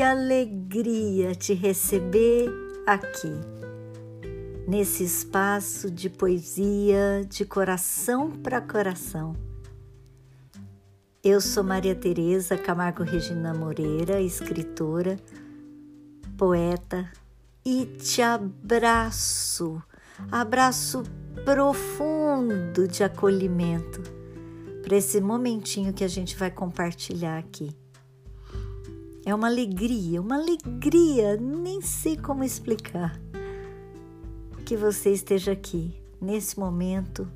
que alegria te receber aqui, nesse espaço de poesia de coração para coração. Eu sou Maria Tereza Camargo Regina Moreira, escritora, poeta, e te abraço, abraço profundo de acolhimento para esse momentinho que a gente vai compartilhar aqui. É uma alegria, uma alegria, nem sei como explicar. Que você esteja aqui, nesse momento,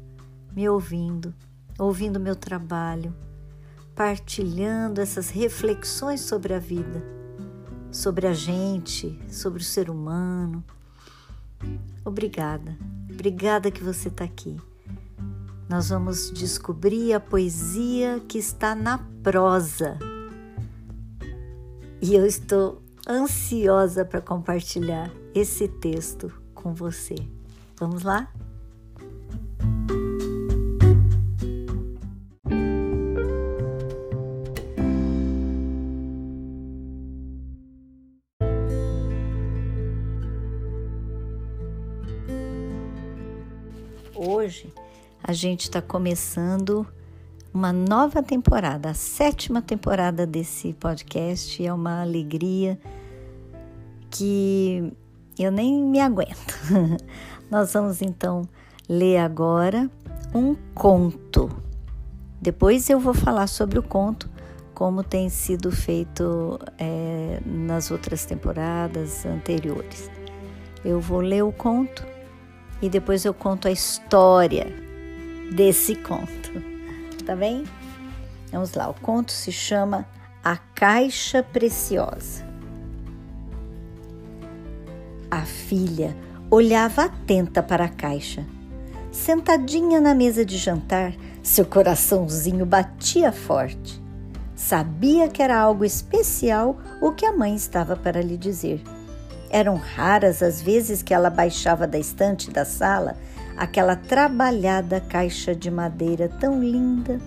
me ouvindo, ouvindo meu trabalho, partilhando essas reflexões sobre a vida, sobre a gente, sobre o ser humano. Obrigada, obrigada que você está aqui. Nós vamos descobrir a poesia que está na prosa e eu estou ansiosa para compartilhar esse texto com você. Vamos lá? Hoje a gente está começando uma nova temporada, a sétima temporada desse podcast. É uma alegria que eu nem me aguento. Nós vamos então ler agora um conto. Depois eu vou falar sobre o conto, como tem sido feito é, nas outras temporadas anteriores. Eu vou ler o conto e depois eu conto a história desse conto tá bem? Vamos lá, o conto se chama A Caixa Preciosa. A filha olhava atenta para a caixa. Sentadinha na mesa de jantar, seu coraçãozinho batia forte. Sabia que era algo especial o que a mãe estava para lhe dizer. Eram raras as vezes que ela baixava da estante da sala aquela trabalhada caixa de madeira tão linda.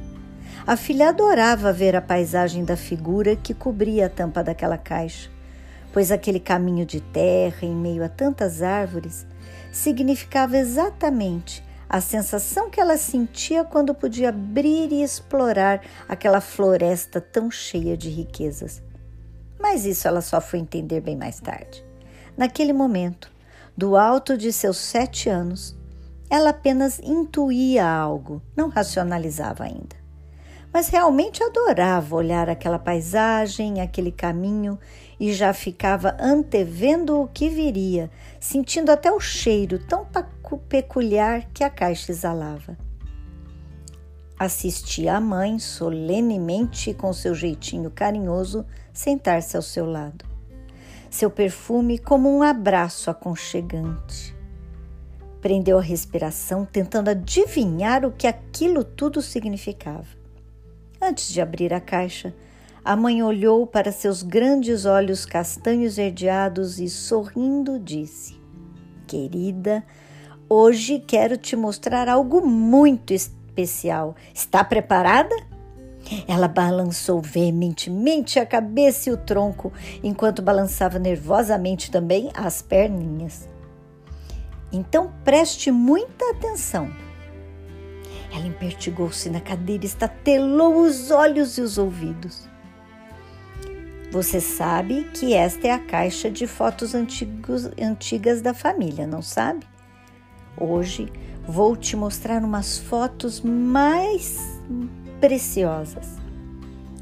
A filha adorava ver a paisagem da figura que cobria a tampa daquela caixa, pois aquele caminho de terra em meio a tantas árvores significava exatamente a sensação que ela sentia quando podia abrir e explorar aquela floresta tão cheia de riquezas. Mas isso ela só foi entender bem mais tarde. Naquele momento, do alto de seus sete anos, ela apenas intuía algo, não racionalizava ainda. Mas realmente adorava olhar aquela paisagem, aquele caminho e já ficava antevendo o que viria, sentindo até o cheiro tão peculiar que a caixa exalava. Assistia a mãe solenemente com seu jeitinho carinhoso sentar-se ao seu lado. Seu perfume como um abraço aconchegante. Prendeu a respiração, tentando adivinhar o que aquilo tudo significava. Antes de abrir a caixa, a mãe olhou para seus grandes olhos castanhos verdeados e, sorrindo, disse: Querida, hoje quero te mostrar algo muito especial. Está preparada? Ela balançou veementemente a cabeça e o tronco, enquanto balançava nervosamente também as perninhas. Então preste muita atenção. Ela empertigou-se na cadeira, estatelou os olhos e os ouvidos. Você sabe que esta é a caixa de fotos antigos, antigas da família, não sabe? Hoje vou te mostrar umas fotos mais preciosas.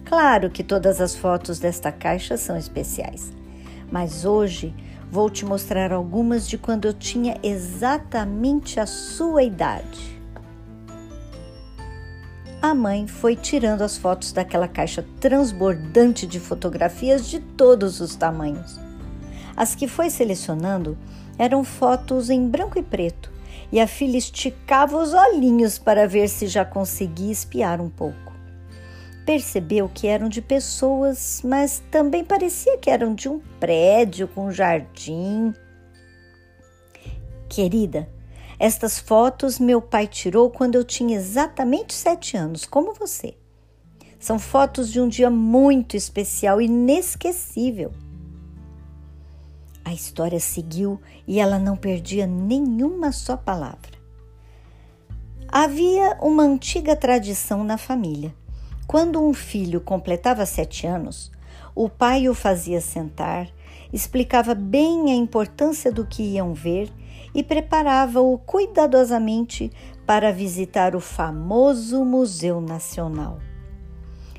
Claro que todas as fotos desta caixa são especiais, mas hoje Vou te mostrar algumas de quando eu tinha exatamente a sua idade. A mãe foi tirando as fotos daquela caixa transbordante de fotografias de todos os tamanhos. As que foi selecionando eram fotos em branco e preto, e a filha esticava os olhinhos para ver se já conseguia espiar um pouco. Percebeu que eram de pessoas, mas também parecia que eram de um prédio com jardim. Querida, estas fotos meu pai tirou quando eu tinha exatamente sete anos, como você. São fotos de um dia muito especial, inesquecível. A história seguiu e ela não perdia nenhuma só palavra. Havia uma antiga tradição na família. Quando um filho completava sete anos, o pai o fazia sentar, explicava bem a importância do que iam ver e preparava-o cuidadosamente para visitar o famoso Museu Nacional.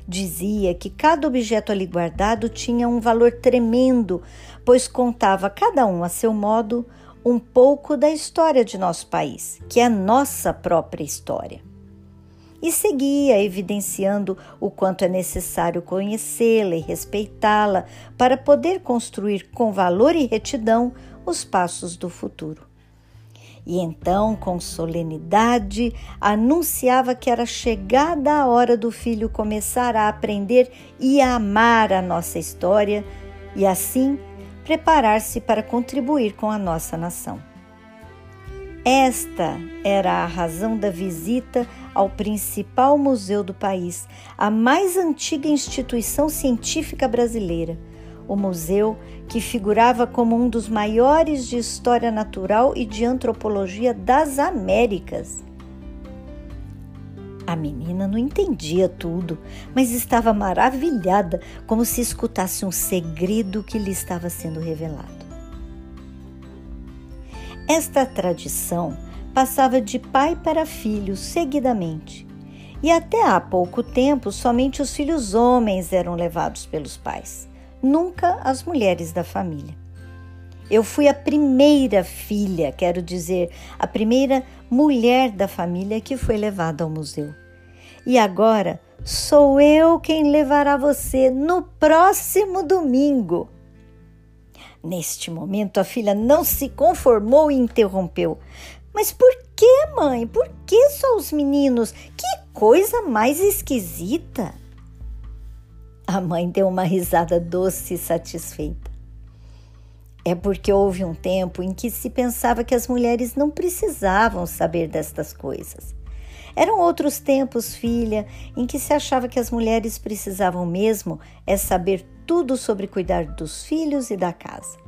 Dizia que cada objeto ali guardado tinha um valor tremendo, pois contava cada um a seu modo um pouco da história de nosso país, que é a nossa própria história. E seguia evidenciando o quanto é necessário conhecê-la e respeitá-la para poder construir com valor e retidão os passos do futuro. E então, com solenidade, anunciava que era chegada a hora do filho começar a aprender e a amar a nossa história e assim preparar-se para contribuir com a nossa nação. Esta era a razão da visita ao principal museu do país, a mais antiga instituição científica brasileira o museu, que figurava como um dos maiores de história natural e de antropologia das Américas. A menina não entendia tudo, mas estava maravilhada, como se escutasse um segredo que lhe estava sendo revelado. Esta tradição passava de pai para filho seguidamente, e até há pouco tempo somente os filhos homens eram levados pelos pais nunca as mulheres da família. Eu fui a primeira filha, quero dizer, a primeira mulher da família que foi levada ao museu. E agora sou eu quem levará você no próximo domingo. Neste momento, a filha não se conformou e interrompeu. Mas por que, mãe? Por que só os meninos? Que coisa mais esquisita! A mãe deu uma risada doce e satisfeita. É porque houve um tempo em que se pensava que as mulheres não precisavam saber destas coisas. Eram outros tempos, filha, em que se achava que as mulheres precisavam mesmo é saber tudo sobre cuidar dos filhos e da casa.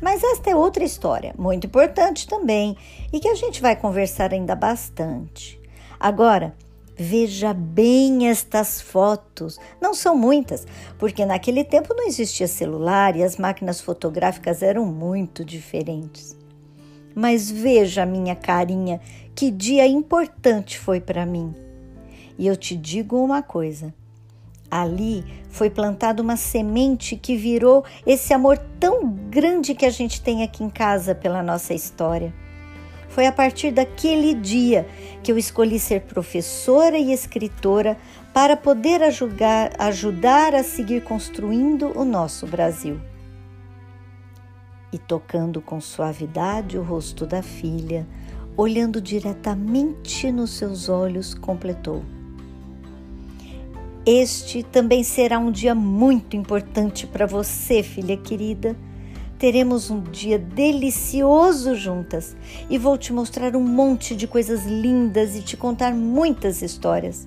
Mas esta é outra história, muito importante também, e que a gente vai conversar ainda bastante. Agora, Veja bem estas fotos. Não são muitas, porque naquele tempo não existia celular e as máquinas fotográficas eram muito diferentes. Mas veja minha carinha, que dia importante foi para mim. E eu te digo uma coisa: ali foi plantada uma semente que virou esse amor tão grande que a gente tem aqui em casa pela nossa história. Foi a partir daquele dia que eu escolhi ser professora e escritora para poder ajudar, ajudar a seguir construindo o nosso Brasil. E tocando com suavidade o rosto da filha, olhando diretamente nos seus olhos, completou: Este também será um dia muito importante para você, filha querida Teremos um dia delicioso juntas e vou te mostrar um monte de coisas lindas e te contar muitas histórias.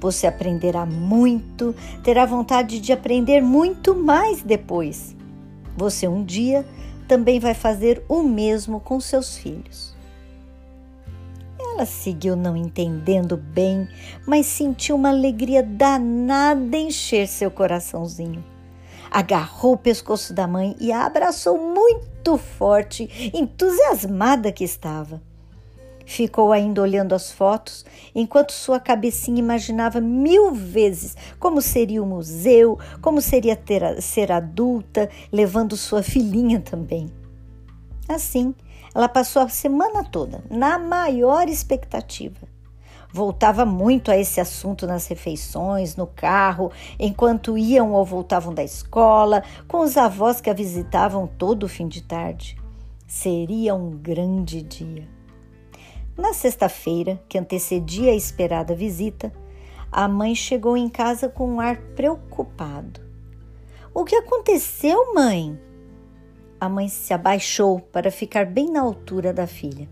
Você aprenderá muito, terá vontade de aprender muito mais depois. Você um dia também vai fazer o mesmo com seus filhos. Ela seguiu não entendendo bem, mas sentiu uma alegria danada encher seu coraçãozinho agarrou o pescoço da mãe e a abraçou muito forte, entusiasmada que estava. Ficou ainda olhando as fotos, enquanto sua cabecinha imaginava mil vezes como seria o museu, como seria ter, ser adulta, levando sua filhinha também. Assim, ela passou a semana toda na maior expectativa voltava muito a esse assunto nas refeições, no carro, enquanto iam ou voltavam da escola, com os avós que a visitavam todo fim de tarde. Seria um grande dia. Na sexta-feira, que antecedia a esperada visita, a mãe chegou em casa com um ar preocupado. O que aconteceu, mãe? A mãe se abaixou para ficar bem na altura da filha.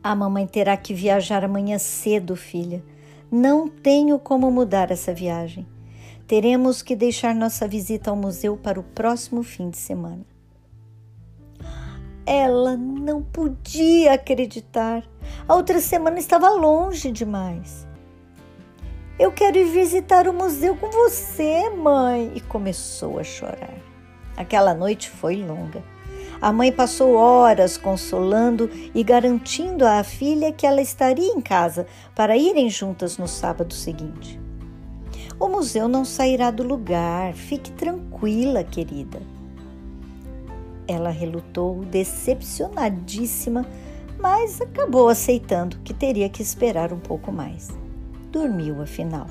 A mamãe terá que viajar amanhã cedo, filha. Não tenho como mudar essa viagem. Teremos que deixar nossa visita ao museu para o próximo fim de semana. Ela não podia acreditar. A outra semana estava longe demais. Eu quero ir visitar o museu com você, mãe. E começou a chorar. Aquela noite foi longa. A mãe passou horas consolando e garantindo à filha que ela estaria em casa para irem juntas no sábado seguinte. O museu não sairá do lugar, fique tranquila, querida. Ela relutou, decepcionadíssima, mas acabou aceitando que teria que esperar um pouco mais. Dormiu, afinal.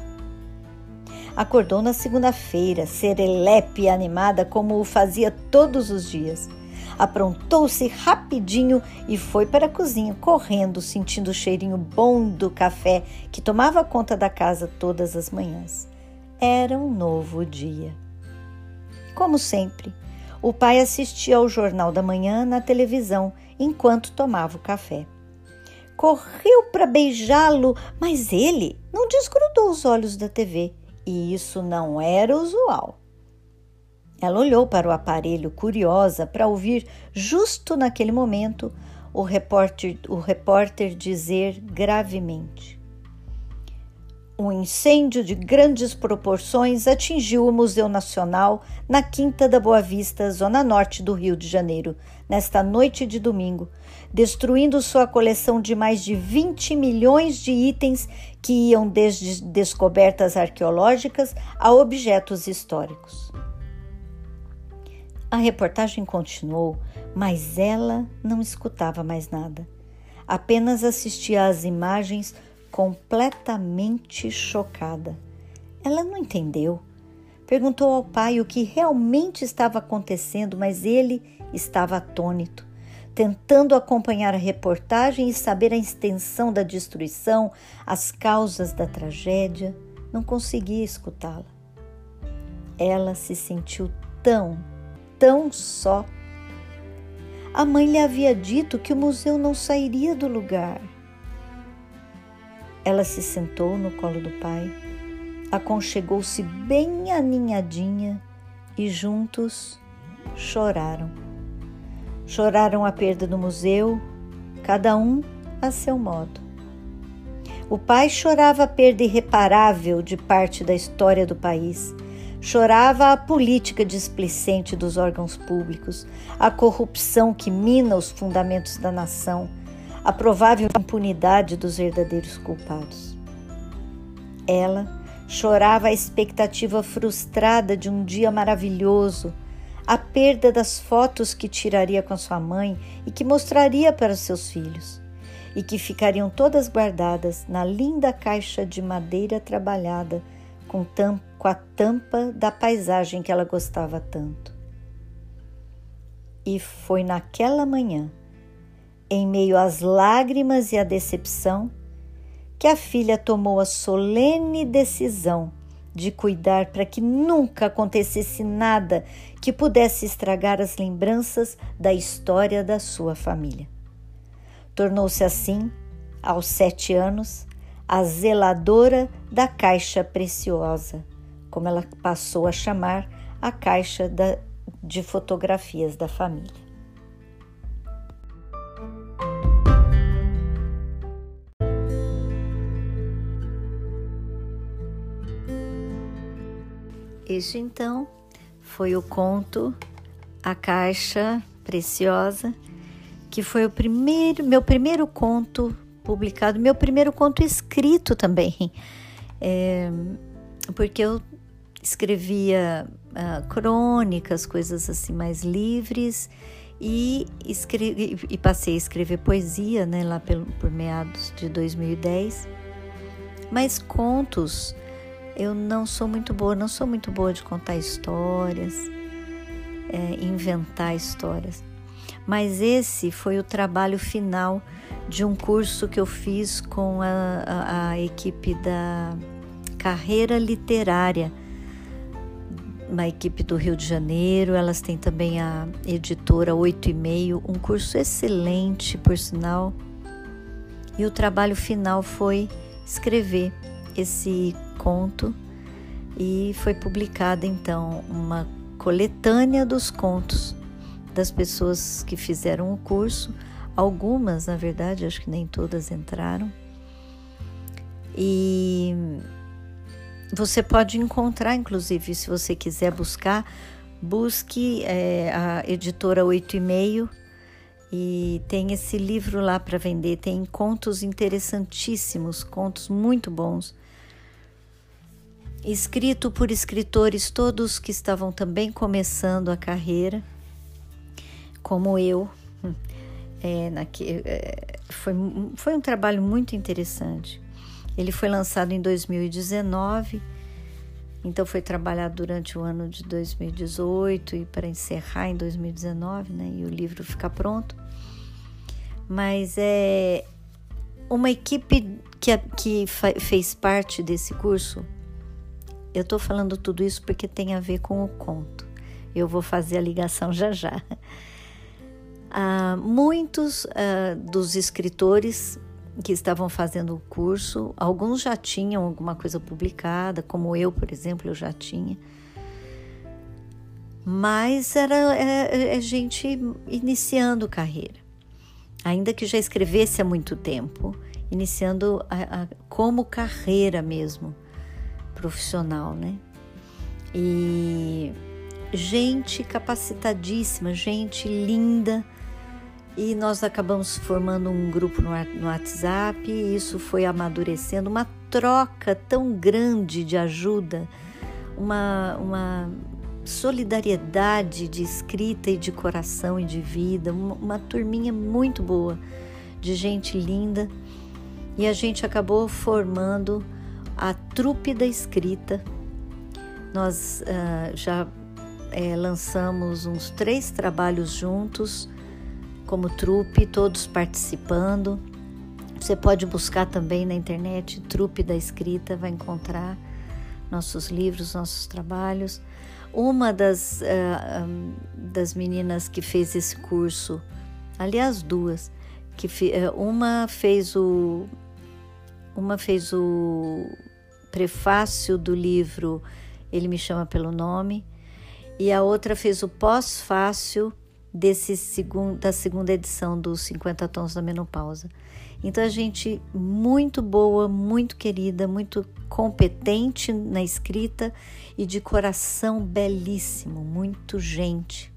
Acordou na segunda-feira, serelepe e animada como o fazia todos os dias. Aprontou-se rapidinho e foi para a cozinha, correndo, sentindo o cheirinho bom do café que tomava conta da casa todas as manhãs. Era um novo dia. Como sempre, o pai assistia ao Jornal da Manhã na televisão enquanto tomava o café. Correu para beijá-lo, mas ele não desgrudou os olhos da TV e isso não era usual. Ela olhou para o aparelho curiosa para ouvir, justo naquele momento, o repórter, o repórter dizer gravemente: um incêndio de grandes proporções atingiu o Museu Nacional na Quinta da Boa Vista, zona norte do Rio de Janeiro, nesta noite de domingo, destruindo sua coleção de mais de 20 milhões de itens que iam desde descobertas arqueológicas a objetos históricos. A reportagem continuou, mas ela não escutava mais nada. Apenas assistia às imagens completamente chocada. Ela não entendeu. Perguntou ao pai o que realmente estava acontecendo, mas ele estava atônito, tentando acompanhar a reportagem e saber a extensão da destruição, as causas da tragédia. Não conseguia escutá-la. Ela se sentiu tão, tão só. A mãe lhe havia dito que o museu não sairia do lugar. Ela se sentou no colo do pai, aconchegou-se bem aninhadinha e juntos choraram. Choraram a perda do museu, cada um a seu modo. O pai chorava a perda irreparável de parte da história do país. Chorava a política displicente dos órgãos públicos, a corrupção que mina os fundamentos da nação a provável impunidade dos verdadeiros culpados. Ela chorava a expectativa frustrada de um dia maravilhoso, a perda das fotos que tiraria com sua mãe e que mostraria para seus filhos, e que ficariam todas guardadas na linda caixa de madeira trabalhada com, com a tampa da paisagem que ela gostava tanto. E foi naquela manhã em meio às lágrimas e à decepção, que a filha tomou a solene decisão de cuidar para que nunca acontecesse nada que pudesse estragar as lembranças da história da sua família. Tornou-se assim, aos sete anos, a zeladora da caixa preciosa, como ela passou a chamar a caixa de fotografias da família. Este então foi o conto A Caixa Preciosa, que foi o primeiro, meu primeiro conto publicado, meu primeiro conto escrito também, é, porque eu escrevia uh, crônicas, coisas assim mais livres e, escrevi, e passei a escrever poesia, né, lá pelo, por meados de 2010, mas contos eu não sou muito boa, não sou muito boa de contar histórias, é, inventar histórias. Mas esse foi o trabalho final de um curso que eu fiz com a, a, a equipe da Carreira Literária, uma equipe do Rio de Janeiro. Elas têm também a editora Oito e Meio, um curso excelente, por sinal. E o trabalho final foi escrever esse conto e foi publicada então uma coletânea dos contos das pessoas que fizeram o curso. Algumas, na verdade, acho que nem todas entraram. E você pode encontrar, inclusive, se você quiser buscar, busque é, a editora 8 e meio e tem esse livro lá para vender. Tem contos interessantíssimos, contos muito bons, escrito por escritores todos que estavam também começando a carreira, como eu. É, naque, é, foi, foi um trabalho muito interessante. Ele foi lançado em 2019, então foi trabalhado durante o ano de 2018 e para encerrar em 2019, né? E o livro ficar pronto mas é uma equipe que, que fez parte desse curso. Eu estou falando tudo isso porque tem a ver com o conto. Eu vou fazer a ligação já já. Ah, muitos ah, dos escritores que estavam fazendo o curso, alguns já tinham alguma coisa publicada, como eu, por exemplo, eu já tinha. Mas era é, é gente iniciando carreira ainda que já escrevesse há muito tempo, iniciando a, a, como carreira mesmo profissional, né? E gente capacitadíssima, gente linda. E nós acabamos formando um grupo no, WhatsApp, e isso foi amadurecendo, uma troca tão grande de ajuda, uma, uma solidariedade de escrita e de coração e de vida, uma, uma turminha muito boa, de gente linda. E a gente acabou formando a trupe da escrita. Nós uh, já é, lançamos uns três trabalhos juntos, como trupe, todos participando. Você pode buscar também na internet Trupe da Escrita, vai encontrar nossos livros, nossos trabalhos. Uma das, uh, um, das meninas que fez esse curso, aliás, duas, que uh, uma fez o uma fez o prefácio do livro Ele me chama pelo nome e a outra fez o pós-fácil desse segundo, da segunda edição dos 50 tons da menopausa. Então a gente muito boa, muito querida, muito competente na escrita e de coração belíssimo, muito gente.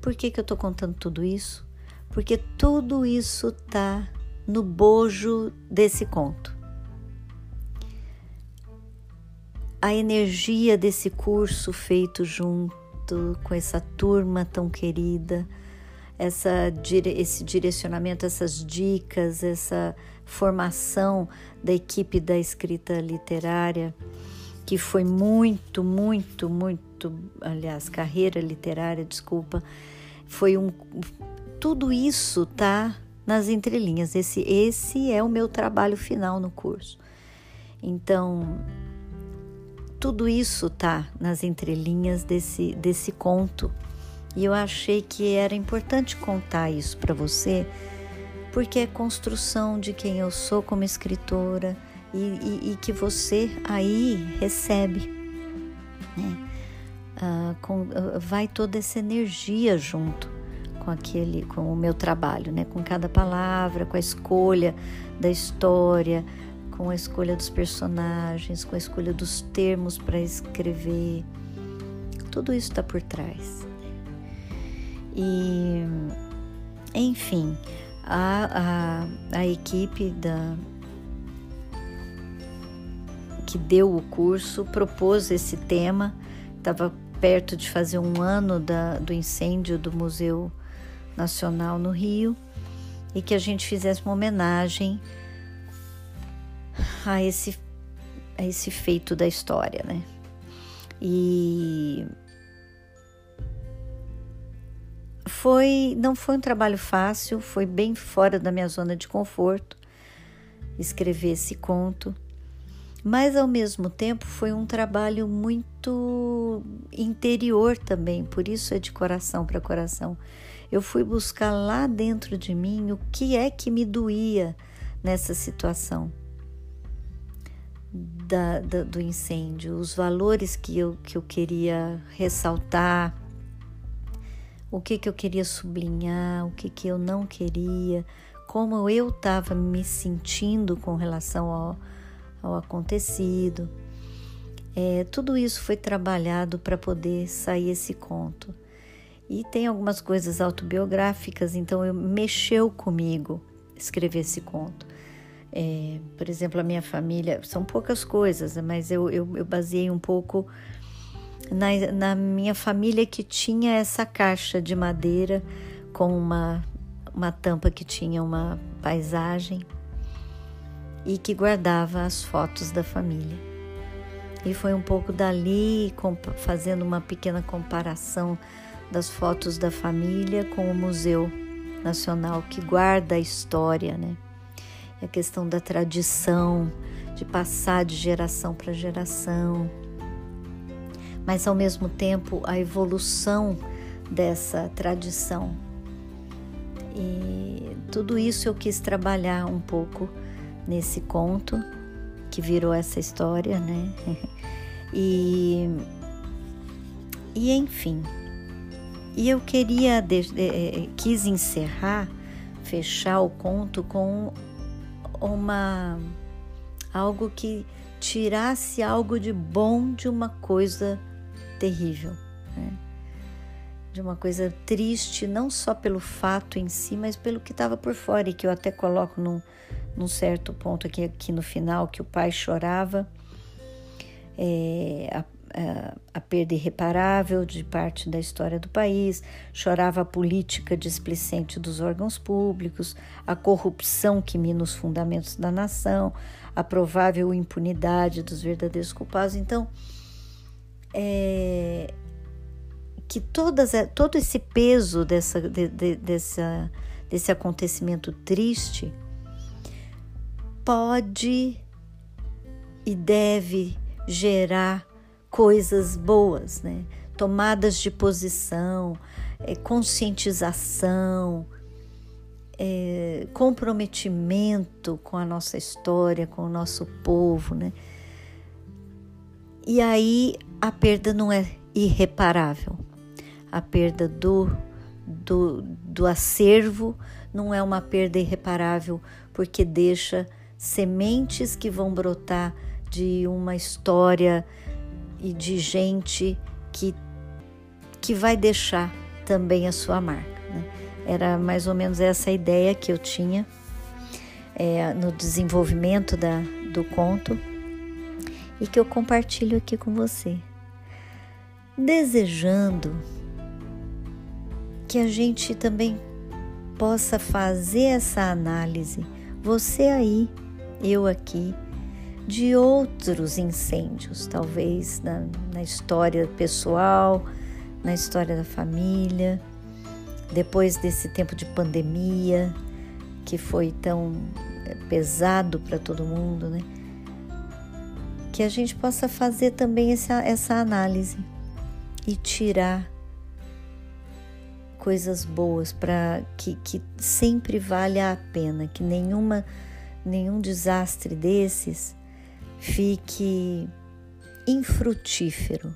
Por que, que eu estou contando tudo isso? Porque tudo isso tá no bojo desse conto. A energia desse curso feito junto com essa turma tão querida, essa, esse direcionamento, essas dicas, essa formação da equipe da escrita literária, que foi muito, muito, muito, aliás, carreira literária, desculpa, foi um. Tudo isso tá nas entrelinhas. Esse, esse é o meu trabalho final no curso. Então, tudo isso tá nas entrelinhas desse, desse conto e eu achei que era importante contar isso para você, porque é construção de quem eu sou como escritora e, e, e que você aí recebe. Né? Ah, com, ah, vai toda essa energia junto com aquele, com o meu trabalho, né? Com cada palavra, com a escolha da história, com a escolha dos personagens, com a escolha dos termos para escrever. Tudo isso está por trás. E, enfim, a, a, a equipe da, que deu o curso propôs esse tema, estava perto de fazer um ano da, do incêndio do Museu Nacional no Rio e que a gente fizesse uma homenagem a esse, a esse feito da história, né? E Foi, não foi um trabalho fácil, foi bem fora da minha zona de conforto escrever esse conto, mas ao mesmo tempo foi um trabalho muito interior também, por isso é de coração para coração. Eu fui buscar lá dentro de mim o que é que me doía nessa situação da, da, do incêndio, os valores que eu, que eu queria ressaltar, o que, que eu queria sublinhar, o que, que eu não queria, como eu estava me sentindo com relação ao, ao acontecido. É, tudo isso foi trabalhado para poder sair esse conto. E tem algumas coisas autobiográficas, então eu mexeu comigo escrever esse conto. É, por exemplo, a minha família, são poucas coisas, mas eu, eu, eu baseei um pouco na, na minha família que tinha essa caixa de madeira com uma, uma tampa que tinha uma paisagem e que guardava as fotos da família. E foi um pouco dali, fazendo uma pequena comparação das fotos da família com o Museu Nacional, que guarda a história, né? a questão da tradição, de passar de geração para geração mas ao mesmo tempo a evolução dessa tradição. E tudo isso eu quis trabalhar um pouco nesse conto que virou essa história, né? e, e enfim, e eu queria de, eh, quis encerrar, fechar o conto com uma algo que tirasse algo de bom de uma coisa terrível, né? de uma coisa triste, não só pelo fato em si, mas pelo que estava por fora, e que eu até coloco num, num certo ponto aqui, aqui no final, que o pai chorava é, a, a, a, perda irreparável de parte da história do país, chorava a política displicente dos órgãos públicos, a corrupção que mina os fundamentos da nação, a provável impunidade dos verdadeiros culpados. Então, é, que todas, é, todo esse peso dessa, de, de, dessa, desse acontecimento triste pode e deve gerar coisas boas, né? tomadas de posição, é, conscientização, é, comprometimento com a nossa história, com o nosso povo, né? E aí a perda não é irreparável. A perda do, do, do acervo não é uma perda irreparável, porque deixa sementes que vão brotar de uma história e de gente que, que vai deixar também a sua marca. Né? Era mais ou menos essa ideia que eu tinha é, no desenvolvimento da, do conto e que eu compartilho aqui com você desejando que a gente também possa fazer essa análise, você aí, eu aqui, de outros incêndios, talvez na, na história pessoal, na história da família, depois desse tempo de pandemia que foi tão eh, pesado para todo mundo, né? Que a gente possa fazer também essa, essa análise e tirar coisas boas para que, que sempre valha a pena, que nenhuma nenhum desastre desses fique infrutífero,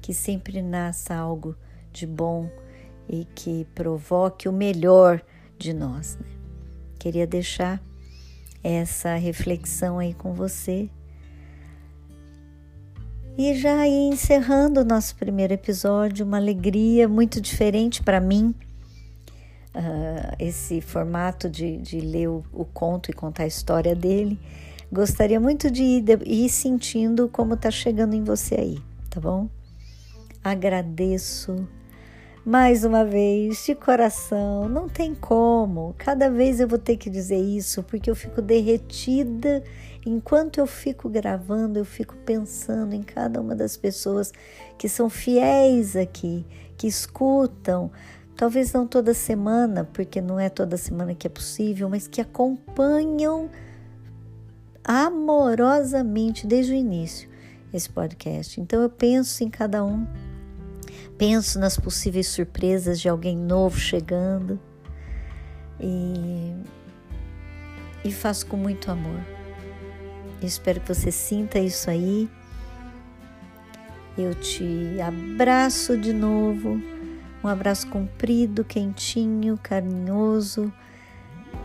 que sempre nasça algo de bom e que provoque o melhor de nós. Né? Queria deixar essa reflexão aí com você e já aí encerrando o nosso primeiro episódio, uma alegria muito diferente para mim, uh, esse formato de, de ler o, o, conto e contar a história dele. Gostaria muito de ir, de ir sentindo como está chegando em você aí, tá bom? Agradeço mais uma vez, de coração, não tem como. Cada vez eu vou ter que dizer isso porque eu fico derretida Enquanto eu fico gravando, eu fico pensando em cada uma das pessoas que são fiéis aqui, que escutam, talvez não toda semana, porque não é toda semana que é possível, mas que acompanham amorosamente desde o início esse podcast. Então eu penso em cada um, penso nas possíveis surpresas de alguém novo chegando e, e faço com muito amor. Espero que você sinta isso aí. Eu te abraço de novo Um abraço comprido, quentinho, carinhoso,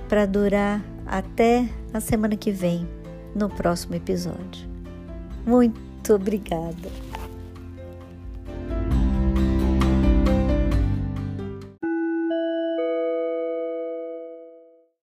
para durar até a semana que vem, no próximo episódio. Muito obrigada!